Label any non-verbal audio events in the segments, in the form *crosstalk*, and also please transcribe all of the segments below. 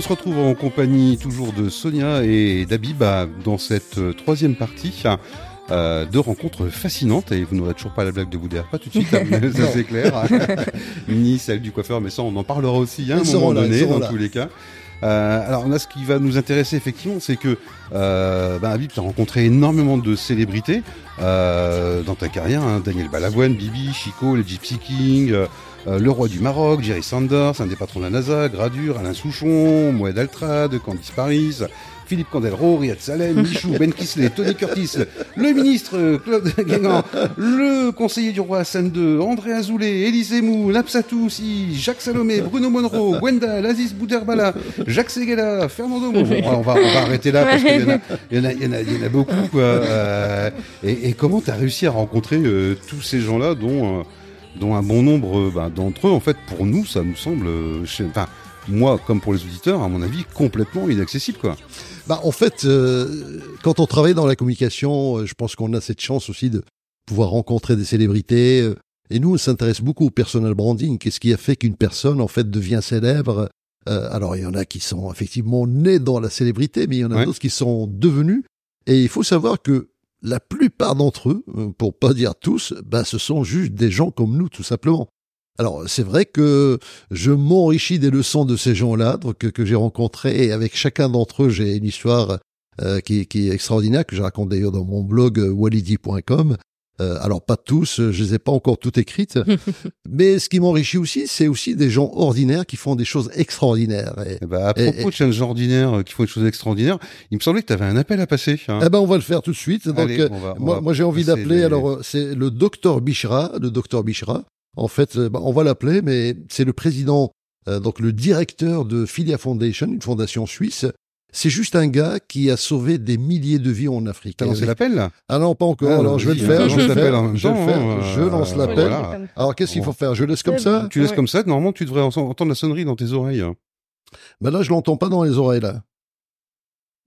on se retrouve en compagnie toujours de Sonia et d'Abib bah, dans cette euh, troisième partie. Euh, de rencontres fascinantes et vous n'aurez toujours pas la blague de Boudère, pas tout de suite, hein, *laughs* ça c'est clair, *laughs* ni celle du coiffeur, mais ça on en parlera aussi hein, à un moment donné dans tous les cas. Euh, alors là, ce qui va nous intéresser effectivement, c'est que euh, bah, Habib, tu as rencontré énormément de célébrités euh, dans ta carrière. Hein, Daniel Balavoine, Bibi, Chico, les Gypsy King, euh, le roi du Maroc, Jerry Sanders, un des patrons de la NASA, Gradure, Alain Souchon, Moed Altrad, Candice Paris, Philippe Candelro, Riyad Salem, Michou, *laughs* Ben Kisley, Tony Curtis, le ministre euh, Claude *laughs* Guégan, le conseiller du roi Hassan II, André Azoulay, Élisée Mou, Napsatoussi, Jacques Salomé, Bruno Monroe, *laughs* Gwenda, Aziz Bouderbala, Jacques Seguela, Fernando Bon, on, va, on va arrêter là parce qu'il y, en a- y, y y en beaucoup. Quoi. Euh, et, et comment tu as réussi à rencontrer euh, tous ces gens-là dont, euh, dont un bon nombre euh, bah, d'entre eux, en fait, pour nous, ça nous semble, euh, chez- enfin, moi comme pour les auditeurs, à mon avis, complètement inaccessible. Quoi. Bah, en fait, euh, quand on travaille dans la communication, euh, je pense qu'on a cette chance aussi de pouvoir rencontrer des célébrités. Et nous, on s'intéresse beaucoup au personal branding. Qu'est-ce qui a fait qu'une personne, en fait, devient célèbre Euh, Alors, il y en a qui sont effectivement nés dans la célébrité, mais il y en a Ouais. d'autres qui sont devenus. Et il faut savoir que la plupart d'entre eux, euh, pour pas dire tous, bah, ce sont juste des gens comme nous, tout simplement. Alors, c'est vrai que je m'enrichis des leçons de ces gens-là que, j'ai rencontrés et avec chacun d'entre eux, j'ai une histoire euh, qui, qui est extraordinaire que je raconte d'ailleurs dans mon blog euh, walidi.com. Euh, alors pas tous, euh, je les ai pas encore toutes écrites, *laughs* mais ce qui m'enrichit aussi, c'est aussi des gens ordinaires qui font des choses extraordinaires. Et, Eh ben, à Et- propos de gens ordinaires euh, qui font des choses extraordinaires, il me semblait que tu avais un appel à passer. hein. eh ben on va le faire tout de suite. Donc Allez, on va- on moi, j'ai envie d'appeler. les- Alors c'est le docteur Bichra, le docteur Bichra. En fait, bah, on va l'appeler, mais c'est le président, euh, donc le directeur de Filia Foundation, une fondation suisse. C'est juste un gars qui a sauvé des milliers de vies en Afrique. T'as lancé l'appel là? Ah non, pas encore. Ah, Alors je vais le faire, hein, je vais le faire, je vais le temps, faire. hein, Je lance euh, l'appel. voilà. Alors qu'est-ce qu'il faut faire? Je laisse comme ça? Tu laisses Ouais. comme ça, normalement tu devrais en- entendre la sonnerie dans tes oreilles. Ben là, je l'entends pas dans les oreilles là.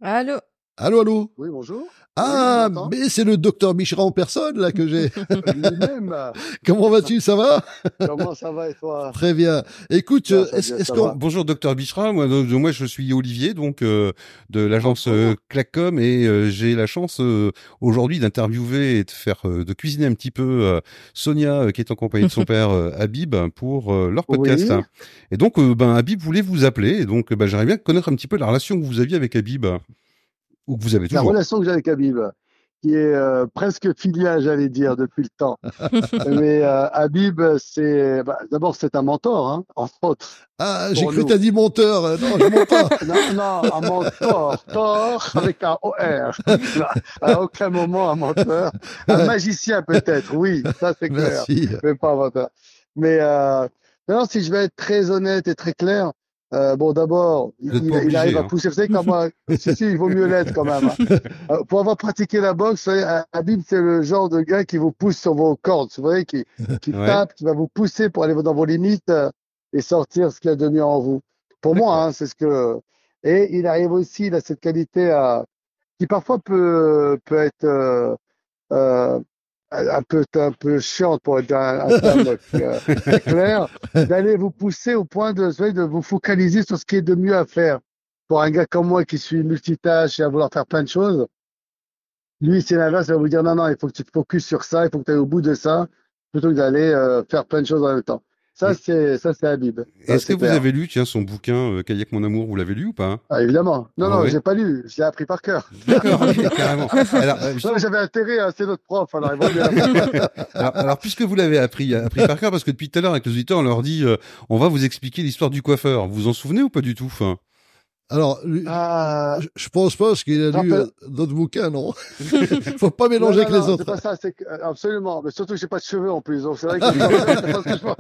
Allô? Allô, allô? Oui, bonjour. Ah, Oui, mais c'est le docteur Bichra en personne là que j'ai. *laughs* Lui-même. *laughs* Comment vas-tu Ça va? Comment ça va et toi? Très bien. Écoute, Ça, ça est-ce qu'on. Bonjour docteur Bichra, moi, donc, moi je suis Olivier donc euh, de l'agence euh, Clacom et euh, j'ai la chance euh, aujourd'hui d'interviewer et de faire euh, de cuisiner un petit peu euh, Sonia euh, qui est en compagnie de son *laughs* père euh, Habib pour euh, leur podcast. Oui. Et donc euh, ben Habib voulait vous appeler et donc ben, j'aimerais bien connaître un petit peu la relation que vous aviez avec Habib ou que vous avez La relation que j'ai avec Habib, qui est euh, presque filiale, j'allais dire, depuis le temps. *laughs* Mais euh, Habib, c'est bah, d'abord c'est un mentor, hein, entre autres. Ah, j'ai cru t'as dit monteur. Euh, Non, je mens pas. *laughs* Non, non, un mentor, tor avec un OR. *laughs* À aucun moment un menteur. Un magicien peut-être, oui, ça c'est clair. Merci. mais pas un menteur. Mais euh, maintenant, si je vais être très honnête et très clair, euh, bon, d'abord, il, arrive hein. à pousser. Vous savez, comme moi, si, si, il vaut mieux l'être quand même. hein. *laughs* Euh, pour avoir pratiqué la boxe, vous savez, Habib, c'est le genre de gars qui vous pousse sur vos cordes, vous voyez, qui, qui Ouais. tape, qui va vous pousser pour aller dans vos limites euh, et sortir ce qu'il y a de mieux en vous. Pour moi, hein, c'est ce que. Et il arrive aussi, il a cette qualité à, qui parfois peut, peut être euh, euh, un peu, un peu chiante pour être un, un terme *laughs* euh, clair, d'aller vous pousser au point de, de vous focaliser sur ce qui est de mieux à faire. Pour un gars comme moi qui suis multitâche et à vouloir faire plein de choses, lui, c'est l'inverse, il va vous dire non, non, il faut que tu te focuses sur ça, il faut que tu ailles au bout de ça, plutôt que d'aller euh, faire plein de choses en même temps. Ça, c'est, ça, c'est Habib. Est-ce que vous avez lu tiens son bouquin euh, Kayak mon amour, vous l'avez lu ou pas? Ah, évidemment. Non, Ah non, ouais. j'ai pas lu, je l'ai appris par cœur. *laughs* D'accord, carrément. Alors, euh, j'avais intérêt, hein, c'est notre prof, alors. *laughs* Alors, alors, puisque vous l'avez appris, appris par cœur, parce que depuis tout à l'heure avec les auditeurs, on leur dit, euh, on va vous expliquer l'histoire du coiffeur. Vous vous en souvenez ou pas du tout Alors, lui- Ah, je- pense pas parce qu'il a lu euh, d'autres bouquins, non? *laughs* Faut pas mélanger non, avec non, les non, autres. C'est pas ça, c'est que, euh, absolument. Mais surtout que j'ai pas de cheveux en plus, donc c'est vrai que *laughs* bon,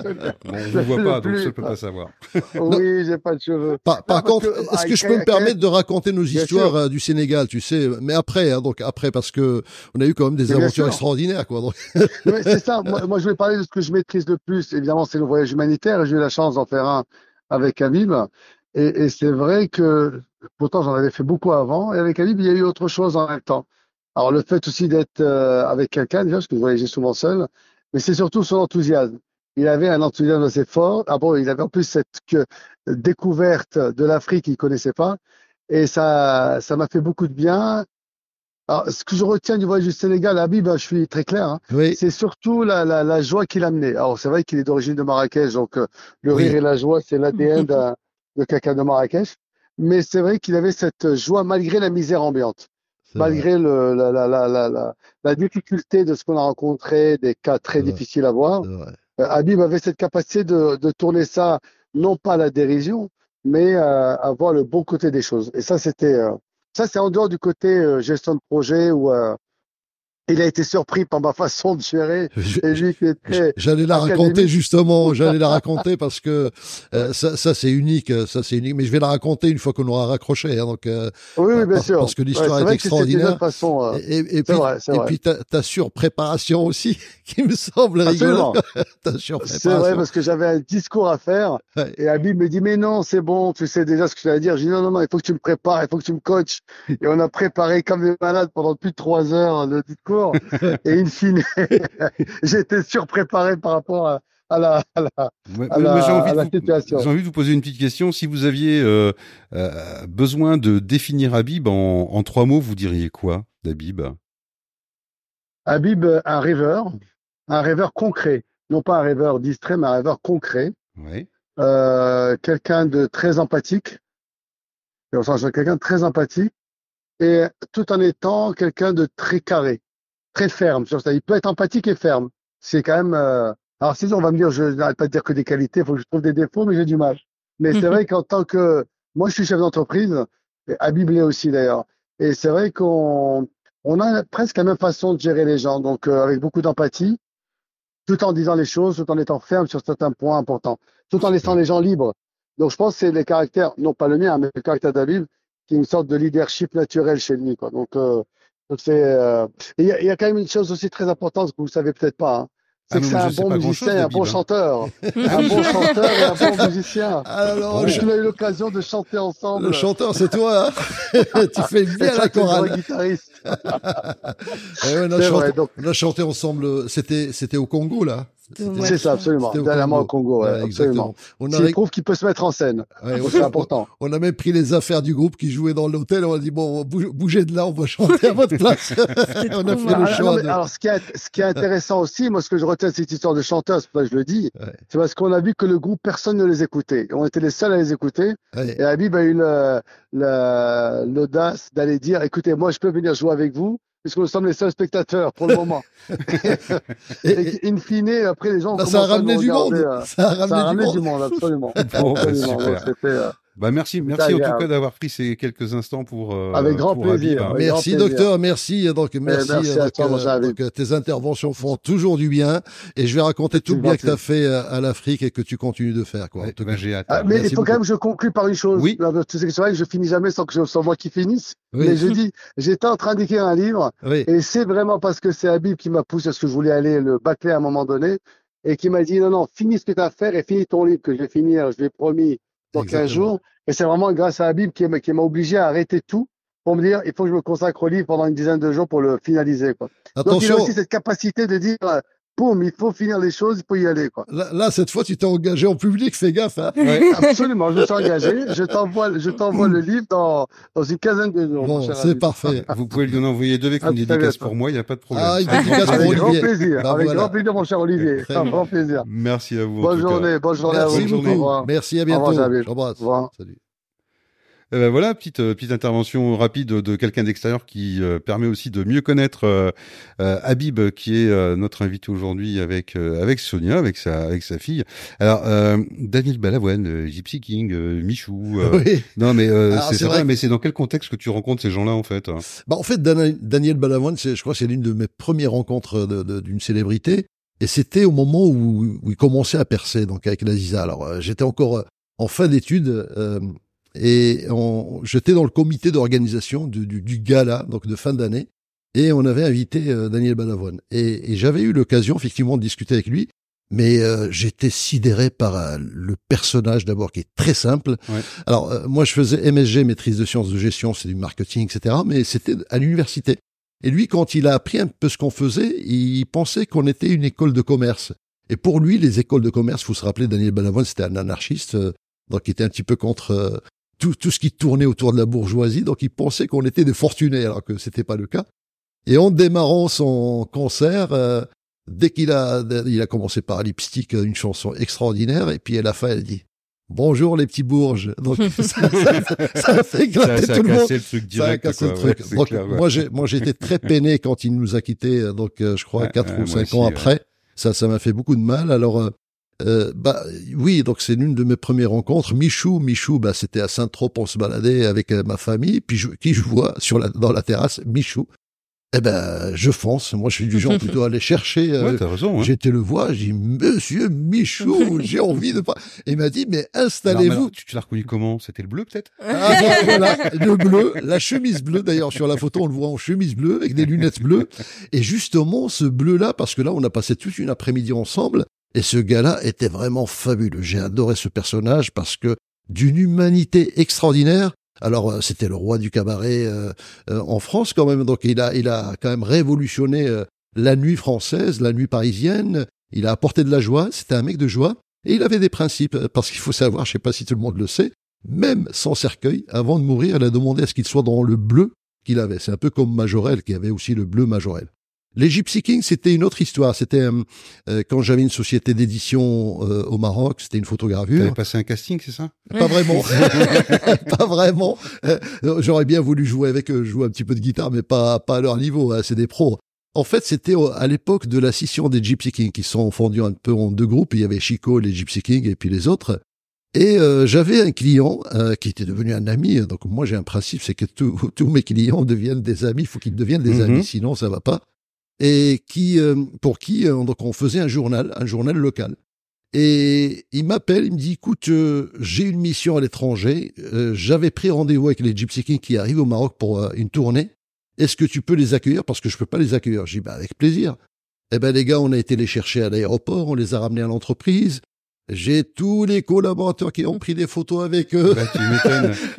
on vous voit pas, donc je ne peux pas savoir. Oui, j'ai pas de cheveux. Par, par Non, parce contre, que, est-ce ah, que je peux me permettre de raconter nos histoires euh, du Sénégal, tu sais, mais après, hein, donc après, parce que on a eu quand même des aventures extraordinaires, quoi. Donc, *laughs* c'est ça. Moi, moi, je vais parler de ce que je maîtrise le plus. Évidemment, c'est le voyage humanitaire. et J'ai eu la chance d'en faire un avec Habib. Et, et c'est vrai que, pourtant, j'en avais fait beaucoup avant. Et avec Habib, il y a eu autre chose en même temps. Alors, le fait aussi d'être euh, avec quelqu'un, déjà, parce que je voyageais souvent seul, mais c'est surtout son enthousiasme. il avait un enthousiasme assez fort. Ah bon, il avait en plus cette que- découverte de l'Afrique qu'il connaissait pas. Et ça, ça m'a fait beaucoup de bien. Alors, ce que je retiens du voyage du Sénégal, Habib, ben, je suis très clair, hein, Oui, c'est surtout la, la, la joie qu'il a amenée. Alors, c'est vrai qu'il est d'origine de Marrakech, donc euh, le Oui. rire et la joie, c'est l'ADN *laughs* d'un- de quelqu'un de Marrakech. Mais c'est vrai qu'il avait cette joie malgré la misère ambiante, malgré le, la, la, la, la, difficulté de ce qu'on a rencontré, des cas très difficiles à voir. Euh, Habib avait cette capacité de, de tourner ça, non pas à la dérision, mais euh, à voir le bon côté des choses. Et ça, c'était, euh, ça, c'est en dehors du côté euh, gestion de projet euh, il a été surpris par ma façon de gérer. Et est J'allais la raconter justement, *laughs* j'allais la raconter parce que euh, ça, ça c'est unique, euh, ça c'est unique. Mais je vais la raconter une fois qu'on aura raccroché. Hein, donc, euh, oui, oui, bien sûr. parce que l'histoire Ouais, est c'était extraordinaire. façon. euh, et, et c'est puis, vrai, et puis ta, ta surpréparation aussi, *laughs* qui me semble rigolo. *laughs* C'est vrai parce que j'avais un discours à faire Ouais. et Habib me dit mais non c'est bon tu sais déjà ce que tu vas dire. Je dis non non non il faut que tu me prépares il faut que tu me coaches et on a préparé comme des malades pendant plus de trois heures le discours *laughs* et in fine *laughs* j'étais surpréparé par rapport à, à la, à la Ouais, à mais la- moi, j'ai envie, à de la vous, situation. j'ai envie de vous poser une petite question. Si vous aviez euh, euh, besoin de définir Habib en, en trois mots, vous diriez quoi d'Habib Habib un rêveur un rêveur concret. Non pas un rêveur distrait mais un rêveur concret. Ouais. euh, quelqu'un de très empathique. Quelqu'un de très empathique. Et tout en étant quelqu'un de très carré très ferme sur ça. Il peut être empathique et ferme. C'est quand même. euh, Alors si on va me dire, je n'arrête pas de dire que des qualités, il faut que je trouve des défauts, mais j'ai du mal. Mais c'est vrai *laughs* qu'en tant que moi, je suis chef d'entreprise, l'est aussi d'ailleurs. Et c'est vrai qu'on on a presque la même façon de gérer les gens, donc euh, avec beaucoup d'empathie, tout en disant les choses, tout en étant ferme sur certains points importants, tout en laissant les gens libres. Donc je pense que c'est les caractères, non pas le mien, mais le caractère d'Habib, qui est une sorte de leadership naturel chez lui. Quoi. Donc euh, donc c'est euh, il y, a- il y a quand même une chose aussi très importante que vous savez peut-être pas. hein. Ah C'est que non, c'est un bon musicien et un bon hein. chanteur. *laughs* un bon chanteur et un bon musicien. Alors, On a eu l'occasion de chanter ensemble. le chanteur, c'est toi. Hein *laughs* tu fais bien la le chorale. guitariste. *laughs* Eh ouais, on, a chanté, vrai, donc on a chanté ensemble. C'était, c'était au Congo là. C'est ça, absolument. Dernièrement au Congo. Ouais, Ouais, absolument. On a, Il ré- prouve qu'il peut se mettre en scène. ouais, C'est important. On a même pris les affaires du groupe qui jouait dans l'hôtel. On a dit bon, bou- bougez de là, on va chanter à votre place. *laughs* on a fait le. Alors, choix. non, mais de- alors, ce qui est, ce qui est intéressant aussi, moi, ce que je retiens de cette histoire de chanteur, c'est pour ça que je le dis, Ouais. c'est parce qu'on a vu que le groupe, personne ne les écoutait. On était les seuls à les écouter. Ouais. Et Habib a eu le- le- l'audace d'aller dire, écoutez, moi, je peux venir jouer avec vous, puisque nous sommes les seuls spectateurs pour le moment. *laughs* Et- et- in fine, après, les gens ont bah, ça a commencé à nous ramené du monde. regarder, euh, Ça a ramené, Ça a ramené du monde. absolument. *laughs* Bon, bah, Absolument. super. Donc, c'était, euh, Bah merci, merci en tout cas d'avoir pris ces quelques instants pour euh, Avec grand pour plaisir. Habib. Avec grand Merci plaisir. docteur, merci. Donc merci, merci à donc, toi, euh, donc, euh, tes interventions font toujours du bien et je vais raconter tout le bien que tu as fait euh, à l'Afrique et que tu continues de faire quoi. En Ouais, tout bah, cas. j'ai hâte. Ah, mais Merci il faut beaucoup. quand même que je conclue par une chose. Oui. Là, Tu sais que c'est vrai que je finis jamais sans que je, sans moi qui finisse. Oui. Mais je dis, j'étais en train d'écrire un livre Oui. et c'est vraiment parce que c'est Habib qui m'a poussé à ce que je voulais aller le bâcler à un moment donné et qui m'a dit non, non, finis ce que tu as à faire et finis ton livre que je vais finir, je l'ai promis dans 15 Exactement. jours. Et c'est vraiment grâce à qui m'a qui m'a obligé à arrêter tout pour me dire, il faut que je me consacre au livre pendant une dizaine de jours pour le finaliser. Quoi. Donc il a Attention, aussi cette capacité de dire, boum, il faut finir les choses, il faut y aller. Quoi. là, là, cette fois tu t'es engagé en public, fais gaffe. Hein. Ouais. Absolument, je suis engagé. *laughs* Je t'envoie, je t'envoie le livre dans, dans une quinzaine de jours. Bon, c'est parfait. *laughs* Vous pouvez lui en envoyer deux avec Ah, une très dédicace pour moi, il n'y a pas de problème. Ah, une dédicace pour Avec grand Olivier. plaisir, Bah, avec voilà. grand plaisir, mon cher Olivier. Un grand plaisir. Merci à vous. Bonne journée, bonne journée à Merci vous. journée. beaucoup. Au revoir. Merci, à Au revoir, bientôt. Au revoir. Salut. Eh ben voilà, petite euh, petite intervention rapide de, quelqu'un d'extérieur qui euh, permet aussi de mieux connaître euh, Habib, qui est euh, notre invité aujourd'hui avec euh, avec Sonia, avec sa avec sa fille. Alors euh, Daniel Balavoine, Gypsy King, Michou. *laughs* Oui. Non mais euh, c'est vrai, mais c'est dans quel contexte que tu rencontres ces gens-là en fait hein? Bah, en fait, Daniel Balavoine, c'est, je crois que c'est l'une de mes premières rencontres d'une célébrité. Et c'était au moment où, où il commençait à percer, donc avec la Ziza. Alors, euh, j'étais encore en fin d'études euh, et on- j'étais dans le comité d'organisation du, du, du gala, donc de fin d'année. Et on avait invité euh, Daniel Balavoine. Et, et j'avais eu l'occasion, effectivement, de discuter avec lui. Mais euh, j'étais sidéré par euh, le personnage d'abord qui est très simple. Ouais. Alors euh, moi je faisais MSG, maîtrise de sciences de gestion, c'est du marketing, etc. Mais c'était à l'université. Et lui, quand il a appris un peu ce qu'on faisait, il pensait qu'on était une école de commerce. Et pour lui, les écoles de commerce, faut se rappeler, Daniel Balavoine, c'était un anarchiste, euh, donc il était un petit peu contre euh, tout, tout ce qui tournait autour de la bourgeoisie, donc il pensait qu'on était des fortunés, alors que c'était pas le cas. Et en démarrant son concert, euh, dès qu'il a, il a commencé par Lipstick, une chanson extraordinaire, et puis à la fin, elle dit Bonjour les petits bourges. Donc *laughs* ça, ça, ça a fait ça a tout le monde. cassé le truc Ça a direct. cassé quoi. le truc. Ouais, Donc, clair, ouais. Moi, j'ai, moi, j'étais très peiné quand il nous a quittés. euh, Donc, euh, je crois quatre ou cinq aussi, ans ouais. après. Ça, ça m'a fait beaucoup de mal. Alors, euh, euh, bah, oui, donc c'est l'une de mes premières rencontres. Michou, Michou, bah, c'était à Saint-Trope, on se baladait avec euh, ma famille. Puis, je, qui je vois sur la, dans la terrasse, Michou. Eh ben, je fonce. Moi, je suis du genre *laughs* plutôt à aller chercher. euh, Ouais, t'as raison. hein. J'étais le voir, j'ai dit, Monsieur Michou, *laughs* j'ai envie de pas. Et il m'a dit, mais installez-vous. tu, tu l'as reconnu comment? C'était le bleu peut-être? Ah, voilà, le bleu, la chemise bleue. D'ailleurs, sur la photo, on le voit en chemise bleue avec des lunettes bleues. Et justement, ce bleu-là, parce que là, on a passé toute une après-midi ensemble. Et ce gars-là était vraiment fabuleux. J'ai adoré ce personnage parce que d'une humanité extraordinaire. Alors, euh, c'était le roi du cabaret euh, euh, en France quand même. Donc, il a, il a quand même révolutionné euh, la nuit française, la nuit parisienne. Il a apporté de la joie. C'était un mec de joie. Et il avait des principes. Parce qu'il faut savoir, je sais pas si tout le monde le sait, même sans cercueil, avant de mourir, elle a demandé à ce qu'il soit dans le bleu qu'il avait. C'est un peu comme Majorel, qui avait aussi le bleu Majorel. Les Gypsy Kings, c'était une autre histoire. C'était euh, euh, quand j'avais une société d'édition euh, au Maroc, c'était une T'avais photogravure. passé un casting, c'est ça? *laughs* *laughs* Pas vraiment. pas vraiment. Euh, J'aurais bien voulu jouer avec eux, jouer un petit peu de guitare, mais pas, pas à leur niveau. hein, C'est des pros. En fait, c'était à l'époque de la scission des Gypsy Kings, qui sont fondus un peu en deux groupes. Il y avait Chico, les Gypsy Kings, et puis les autres. Et euh, j'avais un client euh, qui était devenu un ami. Donc moi, j'ai un principe, c'est que tous *laughs* tous mes clients deviennent des amis. Il faut qu'ils deviennent des Mhm. amis, sinon ça va pas. Et qui, euh, pour qui, euh, donc on faisait un journal, un journal local. Et il m'appelle, il me dit, écoute, euh, j'ai une mission à l'étranger. Euh, J'avais pris rendez-vous avec les Gypsy Kings qui arrivent au Maroc pour euh, une tournée. Est-ce que tu peux les accueillir? Parce que je peux pas les accueillir J'ai dit, bah, avec plaisir. Eh ben les gars, on a été les chercher à l'aéroport, on les a ramenés à l'entreprise. J'ai tous les collaborateurs qui ont pris des photos avec eux. Bah, tu.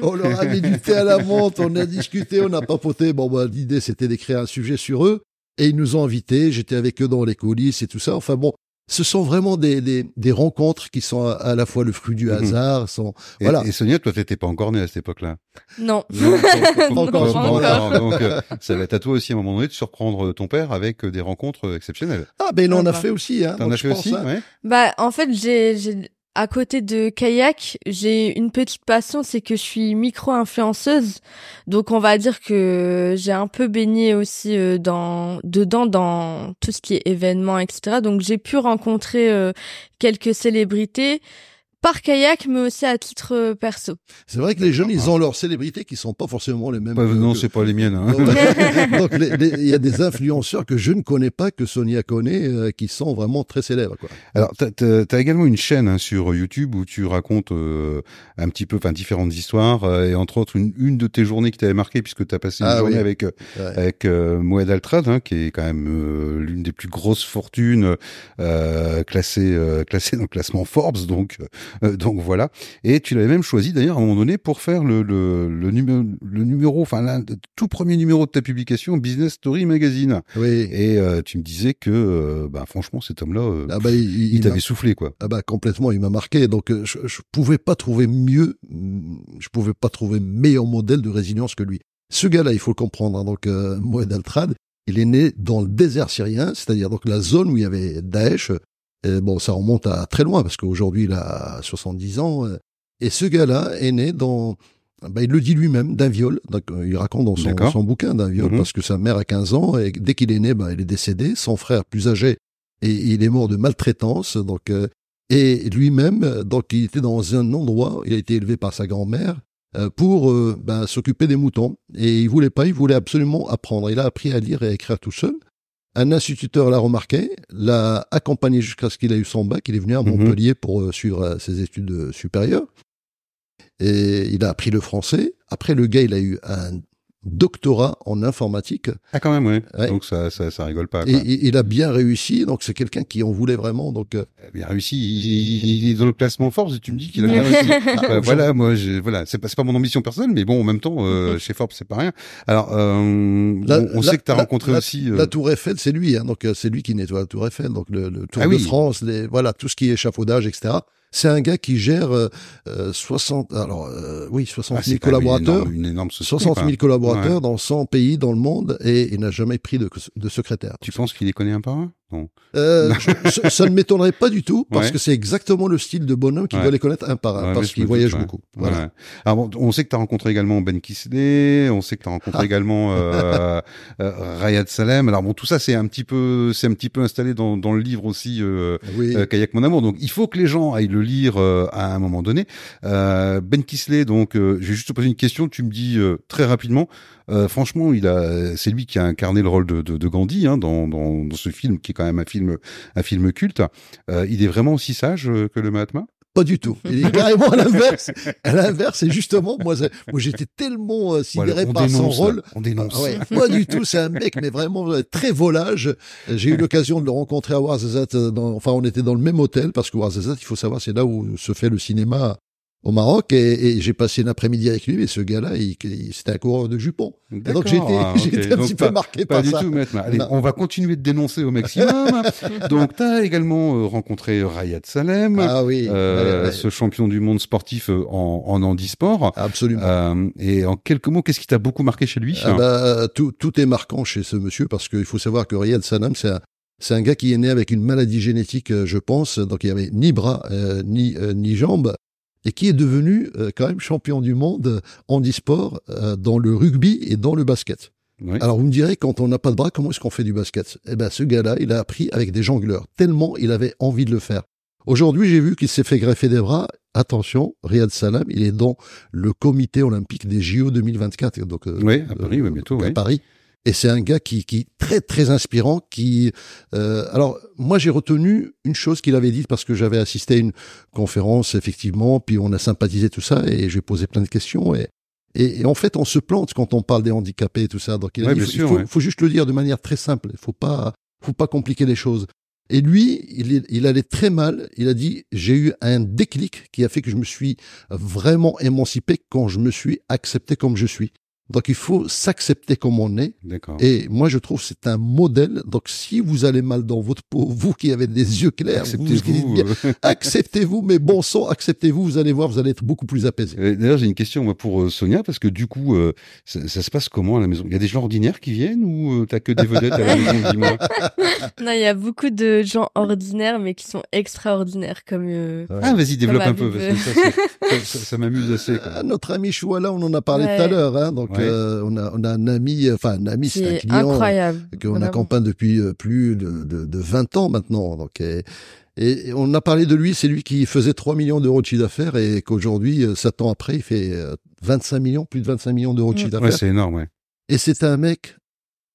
*laughs* On leur a mis du thé à la menthe, on a discuté, on a papoté. Bon, bah, l'idée, c'était d'écrire un sujet sur eux. Et ils nous ont invités, j'étais avec eux dans les coulisses et tout ça. Enfin bon, ce sont vraiment des, des, des rencontres qui sont à, à la fois le fruit du Mhm. hasard. Sont, Et, voilà. et Sonia, toi, t'étais pas encore née à cette époque-là. Non. Non, Pas encore. *laughs* Donc, euh, ça va être à toi aussi à un moment donné de surprendre ton père avec euh, des rencontres euh, exceptionnelles. Ah, ben, il en a fait aussi, hein. T'en as fait pense, aussi, hein. ouais. Bah, en fait, j'ai, j'ai, à côté de kayak, j'ai une petite passion, c'est que je suis micro-influenceuse. Donc, on va dire que j'ai un peu baigné aussi euh, dans, dedans, dans tout ce qui est événements, etc. Donc, j'ai pu rencontrer euh, quelques célébrités par kayak, mais aussi à titre euh, perso. C'est vrai que les jeunes, ils ont leurs célébrités qui sont pas forcément les mêmes. Pas- que- non, que- c'est pas les miennes. Hein. Donc *laughs* il y a des influenceurs que je ne connais pas, que Sonia connaît, euh, qui sont vraiment très célèbres. Quoi. Alors, t'as as, également une chaîne hein, sur YouTube où tu racontes euh, un petit peu, enfin, différentes histoires, euh, et entre autres une, une de tes journées qui t'avait marqué puisque t'as passé une Ah journée oui. avec euh, Ouais. avec euh, Moed Altrad, hein, qui est quand même euh, l'une des plus grosses fortunes euh, classée euh, classée dans le classement Forbes, donc euh, donc voilà. Et tu l'avais même choisi d'ailleurs à un moment donné pour faire le le, le numéro le numéro, enfin des tout premier numéro de ta publication Business Story Magazine. Oui. Et euh, tu me disais que, euh, bah, franchement, cet homme-là, euh, Ah bah, il, t'avait soufflé, quoi. Ah bah complètement, il m'a marqué. Donc euh, je, je pouvais pas trouver mieux, mm, je pouvais pas trouver meilleur modèle de résilience que lui. Ce gars-là, il faut le comprendre. hein, donc Moed Altrad, il est né dans le désert syrien, c'est-à-dire donc la zone où il y avait Daesh. Et bon, ça remonte à très loin parce qu'aujourd'hui il a 70 ans. euh, Et ce gars-là est né dans, bah, il le dit lui-même, d'un viol. Donc, euh, il raconte dans son, son bouquin d'un viol Mhm. parce que sa mère a 15 ans et dès qu'il est né, bah, il est décédé. Son frère plus âgé et il est mort de maltraitance. Donc euh, et lui-même, euh, donc il était dans un endroit, il a été élevé par sa grand-mère euh, pour euh, ben, s'occuper des moutons. Et il voulait pas, il voulait absolument apprendre. Il a appris à lire et à écrire tout seul. Un instituteur l'a remarqué, l'a accompagné jusqu'à ce qu'il ait eu son bac. Il est venu à Mhm. Montpellier pour euh, suivre euh, ses études euh, supérieures. Et il a appris le français. Après, le gars, il a eu un doctorat en informatique. Ah quand même, ouais. Ouais. Donc ça, ça, ça rigole pas. Et, Quoi. et- il a bien réussi, donc c'est quelqu'un qui en voulait vraiment. Donc euh, Il a bien réussi. Il, il- il est dans le classement Forbes et tu me dis qu'il a bien réussi. *laughs* Euh, voilà, moi, je, voilà, c'est pas, c'est pas mon ambition personnelle, mais bon, en même temps, euh, chez Forbes, c'est pas rien. Alors, euh, La- on, on la- sait que tu as la- rencontré la- aussi. euh, la Tour Eiffel, c'est lui, hein, donc euh, c'est lui qui nettoie la Tour Eiffel, donc le, le Tour Ah de oui. France, les, voilà tout ce qui est échafaudage, etc. C'est un gars qui gère euh, euh, 60, alors euh, oui, 60 ah, 000 c'est quand même une collaborateurs. énorme- Une énorme, société, 60 quoi. 000 collaborateurs Ouais. dans 100 pays dans le monde et il n'a jamais pris de, de secrétaire. Tu penses qu'il les connaît un par un? Non. Euh, je- ça, ne m'étonnerait pas du tout *laughs* parce Ouais. que c'est exactement le style de bonhomme qui Ouais. doit les connaître un par un Ouais, parce qu'il voyage beaucoup. Voilà. Alors, bon, on sait que tu as rencontré également Ben Kisley, on sait que tu as rencontré Ah. également euh, *laughs* euh, Rayad Salem. Alors bon, tout ça c'est un petit peu c'est un petit peu installé dans, dans le livre aussi euh, Oui. euh, Kayak mon amour. Donc il faut que les gens aillent le lire à un moment donné. Ben Kisley, donc je vais juste te poser une question. Tu me dis euh, très rapidement. Euh, franchement, il a, c'est lui qui a incarné le rôle de, de, de Gandhi hein, dans, dans, dans ce film qui est quand même un film, un film culte. Euh, il est vraiment aussi sage euh, que le Mahatma? Pas du tout. Il est carrément à l'inverse. À l'inverse, et justement, moi, moi j'étais tellement euh, sidéré Voilà, par son dénonce, rôle. On dénonce. Ah ouais, pas du tout. C'est un mec, mais vraiment euh, très volage. J'ai eu *laughs* l'occasion de le rencontrer à euh, Dans, enfin, on était dans le même hôtel parce que Ouarzazate, il faut savoir, c'est là où se fait le cinéma au Maroc. Et, et j'ai passé l'après-midi avec lui. Et ce gars-là, il, il- c'était un coureur de jupons. Donc j'étais, ah, *laughs* ok. j'étais un Donc petit pas- peu marqué Pas par du ça. tout, maître. Allez, on va continuer de dénoncer au maximum. *laughs* Donc, tu as également euh, rencontré Rayad Salem, Ah oui, euh, ouais, ouais. ce champion du monde sportif euh, en, en handisport. absolument. Euh, et en quelques mots, qu'est-ce qui t'a beaucoup marqué chez lui? Ah bah, tout, tout est marquant chez ce monsieur parce qu'il faut savoir que Riyad Sanam, c'est un, c'est un gars qui est né avec une maladie génétique, euh, je pense, donc il avait ni bras euh, ni euh, ni jambes, et qui est devenu euh, quand même champion du monde euh, handisport euh, dans le rugby et dans le basket. Oui. Alors vous me direz, quand on n'a pas de bras, comment est-ce qu'on fait du basket? Eh ben, ce gars-là, il a appris avec des jongleurs, tellement il avait envie de le faire. Aujourd'hui, j'ai vu qu'il s'est fait greffer des bras. Attention, Riyad Salam, il est dans le comité olympique des JO 2024. Donc, euh, Oui, à Paris, oui, bientôt, à oui. Paris. Et c'est un gars qui, qui très très inspirant. Qui, euh, alors moi j'ai retenu une chose qu'il avait dite parce que j'avais assisté à une conférence effectivement, puis on a sympathisé tout ça et j'ai posé plein de questions et, et, et en fait on se plante quand on parle des handicapés et tout ça. Donc il a dit, il faut, sûr, faut, ouais. faut juste le dire de manière très simple. Il faut pas, faut pas compliquer les choses. Et lui, il, il allait très mal. Il a dit, j'ai eu un déclic qui a fait que je me suis vraiment émancipé quand je me suis accepté comme je suis. Donc il faut s'accepter comme on est. D'accord. Et moi je trouve que c'est un modèle. Donc si vous allez mal dans votre peau, *laughs* vous qui avez des yeux clairs, Acceptez-vous. bien, acceptez-vous, mais bon sang, acceptez-vous, vous allez voir, vous allez être beaucoup plus apaisé. D'ailleurs, j'ai une question moi, pour euh, Sonia, parce que du coup, euh, ça, ça se passe comment à la maison? Il y a des gens ordinaires qui viennent ou euh, t'as que des vedettes à la maison, dis-moi? *laughs* Non, il y a beaucoup de gens ordinaires, mais qui sont extraordinaires, comme euh. Ah, vas-y, développe un peu, parce que ça, m'amuse assez. quoi. Ah, notre ami Chouala, on en a parlé Ouais. tout à l'heure. Hein, donc Ouais. euh, on, a, on a un ami, enfin un ami, c'est un client incroyable. qu'on vraiment. accompagne depuis euh, plus de, de, de 20 ans maintenant. Donc, et, et on a parlé de lui, c'est lui qui faisait 3 millions d'euros de chiffre d'affaires et qu'aujourd'hui, euh, 7 ans après, il fait euh, 25 millions, plus de 25 millions d'euros de Mm. chiffre Ouais, d'affaires. c'est énorme, ouais. Et c'est un mec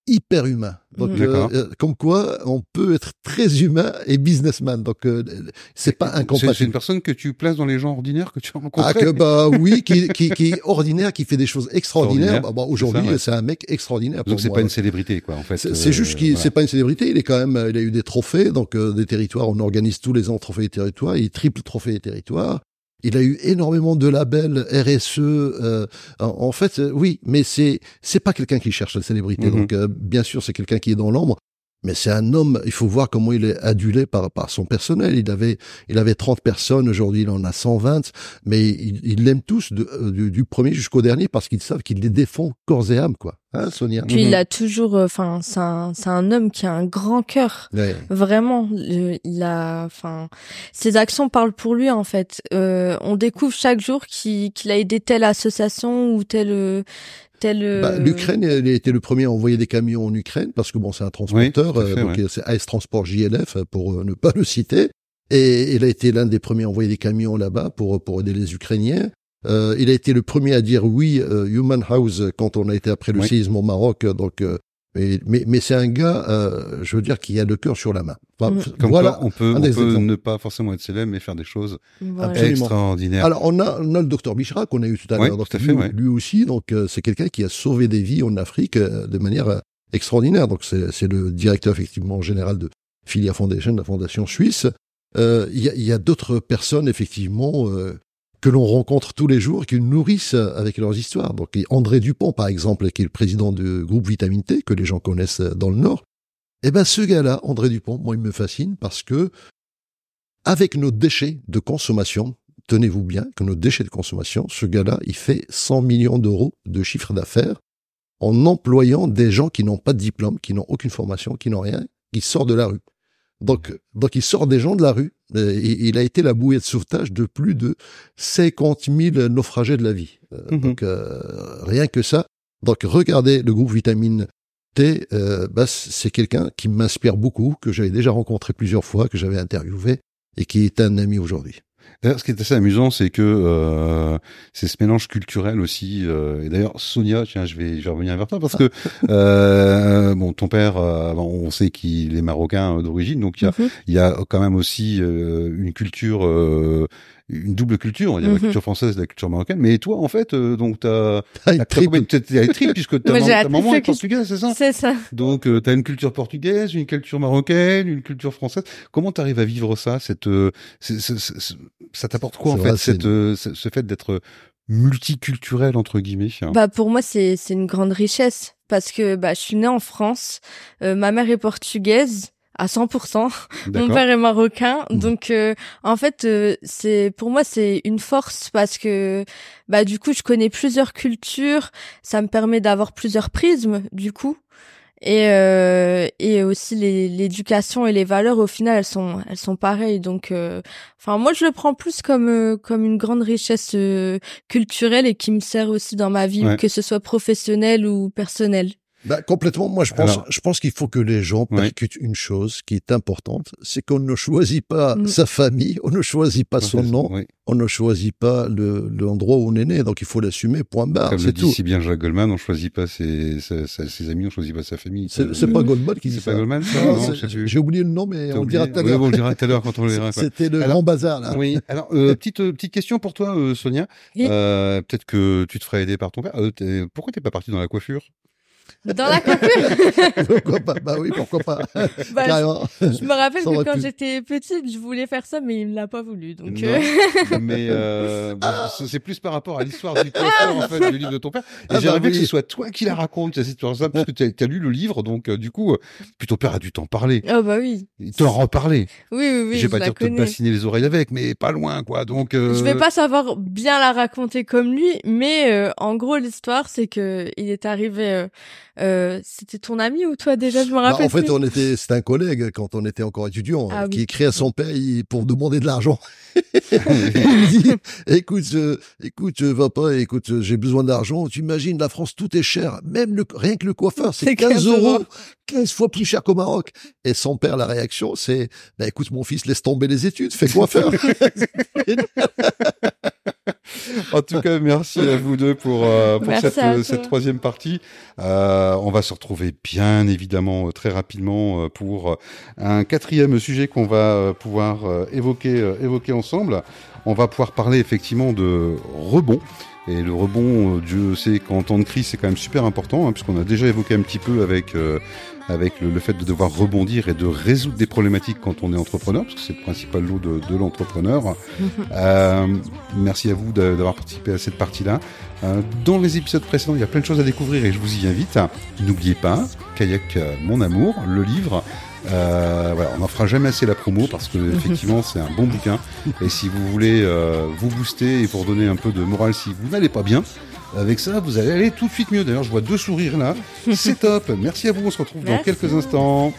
hyper humain. Donc, Mhm. euh, comme quoi, on peut être très humain et businessman. Donc, euh, c'est pas C'est c'est une incompatible. personne que tu places dans les gens ordinaires que tu as Ah que bah oui, qui, qui, qui est ordinaire, qui fait des choses extraordinaires. Extraordinaire, Bah, bah, Aujourd'hui, c'est ouais. un mec extraordinaire. Donc c'est pas une célébrité, quoi, en fait. C'est c'est euh, juste qu'il voilà. c'est pas une célébrité. Il est quand même, euh, il a eu des trophées, donc euh, des territoires. On organise tous les ans trophées des territoires. Il triple trophée des territoires. Il a eu énormément de labels RSE. euh, en, fait, euh, oui, mais c'est c'est pas quelqu'un qui cherche la célébrité. Mhm. Donc, euh, bien sûr, c'est quelqu'un qui est dans l'ombre. Mais c'est un homme. Il faut voir comment il est adulé par par son personnel. Il avait il avait 30 personnes. Aujourd'hui, il en a 120. Mais il il l'aime tous de- euh, du, du premier jusqu'au dernier parce qu'ils savent qu'il les défend corps et âme, quoi. Hein, Sonia. Puis Mhm. il a toujours, euh, enfin, c'est un, c'est un homme qui a un grand cœur. Ouais. Vraiment, il a, enfin, ses actions parlent pour lui en fait. Euh, on découvre chaque jour qu'il qu'il a aidé telle association ou telle, euh, telle. Bah, euh, L'Ukraine, il a été le premier à envoyer des camions en Ukraine parce que bon, c'est un transporteur, Oui, fait, euh, donc ouais. c'est AS Transport JLF pour euh, ne pas le citer. Et il a été l'un des premiers à envoyer des camions là-bas pour pour aider les Ukrainiens. Euh, il a été le premier à dire oui, euh, Human House quand on a été après le Oui. séisme au Maroc. euh, Donc euh, Mais, mais, mais c'est un gars, euh, je veux dire, qui a le cœur sur la main. Enfin, Mm. Comme voilà. quoi, on peut, on peut ne pas forcément être célèbre, mais faire des choses Voilà. Extraordinaires. Alors, on a, on a le docteur Bichra qu'on a eu tout à l'heure. Donc, tout à fait, lui, ouais. lui aussi, donc euh, c'est quelqu'un qui a sauvé des vies en Afrique euh, de manière extraordinaire. Donc, c'est c'est le directeur effectivement général de Filia Foundation, la fondation suisse. Euh, Il y a, il y a d'autres personnes effectivement euh, que l'on rencontre tous les jours, qui nous nourrissent avec leurs histoires. Donc, André Dupont, par exemple, qui est le président du groupe Vitamine T, que les gens connaissent dans le Nord. Eh ben, ce gars-là, André Dupont, moi, il me fascine parce que avec nos déchets de consommation, tenez-vous bien que nos déchets de consommation, ce gars-là, il fait 100 millions d'euros de chiffre d'affaires en employant des gens qui n'ont pas de diplôme, qui n'ont aucune formation, qui n'ont rien, qui sortent de la rue. Donc, donc il sort des gens de la rue. Euh, Il, il a été la bouée de sauvetage de plus de 50 000 naufragés de la vie. Euh, Mhm. Donc, euh, rien que ça. Donc, regardez le groupe Vitamine T. euh, bah, c'est quelqu'un qui m'inspire beaucoup, que j'avais déjà rencontré plusieurs fois, que j'avais interviewé et qui est un ami aujourd'hui. D'ailleurs, ce qui est assez amusant, c'est que euh, c'est ce mélange culturel aussi. euh, et d'ailleurs, Sonia, tiens, je vais, je vais revenir vers toi parce que *laughs* euh, bon, ton père, euh, on sait qu'il est marocain euh, d'origine, donc il y a, Mhm. il y a quand même aussi euh, une culture, euh, une double culture, on va dire la Mhm. culture française et la culture marocaine. Mais toi, en fait, euh, donc t'as, *laughs* t'as triple. t'as- t'as tripes puisque *laughs* ta, maman- la ta maman triple est culture. portugaise, c'est ça? C'est ça. donc, tu as une culture portugaise, une culture marocaine, une culture française. Comment tu arrives à vivre ça cette, euh, c'est- c'est- c'est- Ça t'apporte quoi, en fait, cette, euh, ce, ce fait d'être multiculturel, entre guillemets Bah pour moi c'est c'est une grande richesse parce que bah je suis née en France, euh, ma mère est portugaise à 100%, *laughs* mon père est marocain, Mhm. donc euh, en fait euh, c'est pour moi c'est une force parce que bah du coup je connais plusieurs cultures, ça me permet d'avoir plusieurs prismes du coup. Et euh, et aussi l'éducation et les valeurs au final elles sont elles sont pareilles donc euh, enfin moi je le prends plus comme euh, comme une grande richesse euh, culturelle et qui me sert aussi dans ma vie Ouais. que ce soit professionnelle ou personnelle. Bah, complètement. Moi, je pense, Alors- je pense qu'il faut que les gens Ouais. percutent une chose qui est importante, c'est qu'on ne choisit pas Mm. sa famille, on ne choisit pas son nom, Oui. on ne choisit pas le l'endroit où on est né. Donc, il faut l'assumer. Point barre. Comme le C'est dit tout. si bien Jacques Goldman, on choisit pas ses, ses, ses- ses amis, on choisit pas sa famille. C'est pas Goldman qui dit C'est ça. pas Goldman, c'est- sais plus. J'ai oublié le nom, mais on le oublié dira Oui, bon, on le dira tout à l'heure quand on le verra. quoi. C'était le Alors- grand bazar là. Oui. Alors, euh, petite euh, petite question pour toi, euh, Sonia. Euh, Peut-être que tu te ferais aider par ton père. Euh, pourquoi t'es pas parti dans la coiffure? Dans la coiffure, *laughs* pourquoi pas? Bah oui, pourquoi pas? *laughs* Bah, Carrément. je me rappelle que quand j'étais petite, je voulais faire ça, mais il ne l'a pas voulu. Donc, euh, *laughs* mais euh, bon, c'est- plus par rapport à l'histoire du coiffeur en fait du livre de ton père. Et Ah j'aimerais bah que ce soit toi qui la raconte cette histoire-là, parce que tu as, lu le livre, donc euh, du coup, euh, puis ton père a dû t'en parler, oh bah oui, il t'en reparler. oui, oui, oui, je vais pas dire de te bassiner les oreilles avec, mais pas loin, quoi. Donc, euh, Je vais pas savoir bien la raconter comme lui, mais euh, en gros l'histoire c'est que il est arrivé. Euh, euh, C'était ton ami ou toi déjà Je me Bah, rappelle. en fait, plus. on était, c'était un collègue quand on était encore étudiant Ah euh, oui. qui écrit à son père il- pour demander de l'argent. *laughs* il dit "Écoute, euh, écoute, va pas. Écoute, euh, j'ai besoin d'argent. Tu imagines, la France, tout est cher. Même le rien que le coiffeur, c'est C'est 15 15 euros, euros. 15 fois plus cher qu'au Maroc." Et son père, la réaction, c'est "Bah écoute, mon fils, laisse tomber les études, fais coiffeur." *laughs* *laughs* *laughs* En tout cas, merci à vous deux pour, euh, pour cette, euh, cette troisième partie. Euh, on va se retrouver bien évidemment euh, très rapidement pour un quatrième sujet qu'on va pouvoir évoquer, évoquer ensemble. On va pouvoir parler effectivement de rebond. Et le rebond, Dieu sait qu'en temps de crise, c'est quand même super important, hein, puisqu'on a déjà évoqué un petit peu avec euh, avec le, le fait de devoir rebondir et de résoudre des problématiques quand on est entrepreneur, parce que c'est le principal lot de, de l'entrepreneur. *laughs* Euh, merci à vous d'avoir participé à cette partie-là. Euh, dans les épisodes précédents, il y a plein de choses à découvrir et je vous y invite. N'oubliez pas, Kayak euh, Mon Amour, le livre. Euh, voilà, on n'en fera jamais assez la promo parce que *laughs* effectivement c'est un bon bouquin. Et si vous voulez euh, vous booster et vous redonner un peu de morale si vous n'allez pas bien, avec ça vous allez aller tout de suite mieux. D'ailleurs, je vois deux sourires là. *laughs* C'est top. Merci à vous. On se retrouve dans quelques instants.